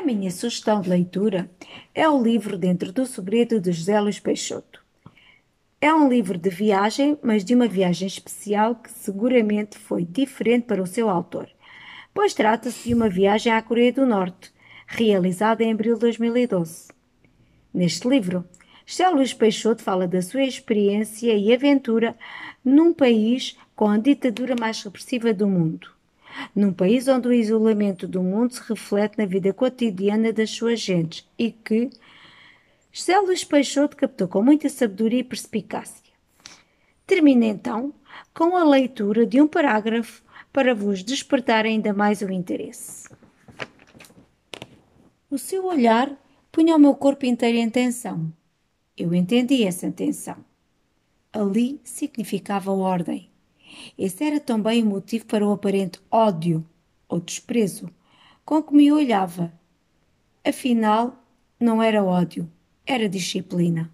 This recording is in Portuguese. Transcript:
A minha sugestão de leitura é o livro Dentro do Segredo de José Luís Peixoto. É um livro de viagem, mas de uma viagem especial que seguramente foi diferente para o seu autor, pois trata-se de uma viagem à Coreia do Norte, realizada em abril de 2012. Neste livro, José Luís Peixoto fala da sua experiência e aventura num país com a ditadura mais repressiva do mundo. Num país onde o isolamento do mundo se reflete na vida cotidiana das suas gentes e que José Luís Peixoto captou com muita sabedoria e perspicácia. Termina então com a leitura de um parágrafo para vos despertar ainda mais o interesse. O seu olhar punha o meu corpo inteiro em tensão. Eu entendi essa tensão. Ali significava ordem. Esse era também o motivo para o aparente ódio ou desprezo com que me olhava. Afinal, não era ódio, era disciplina.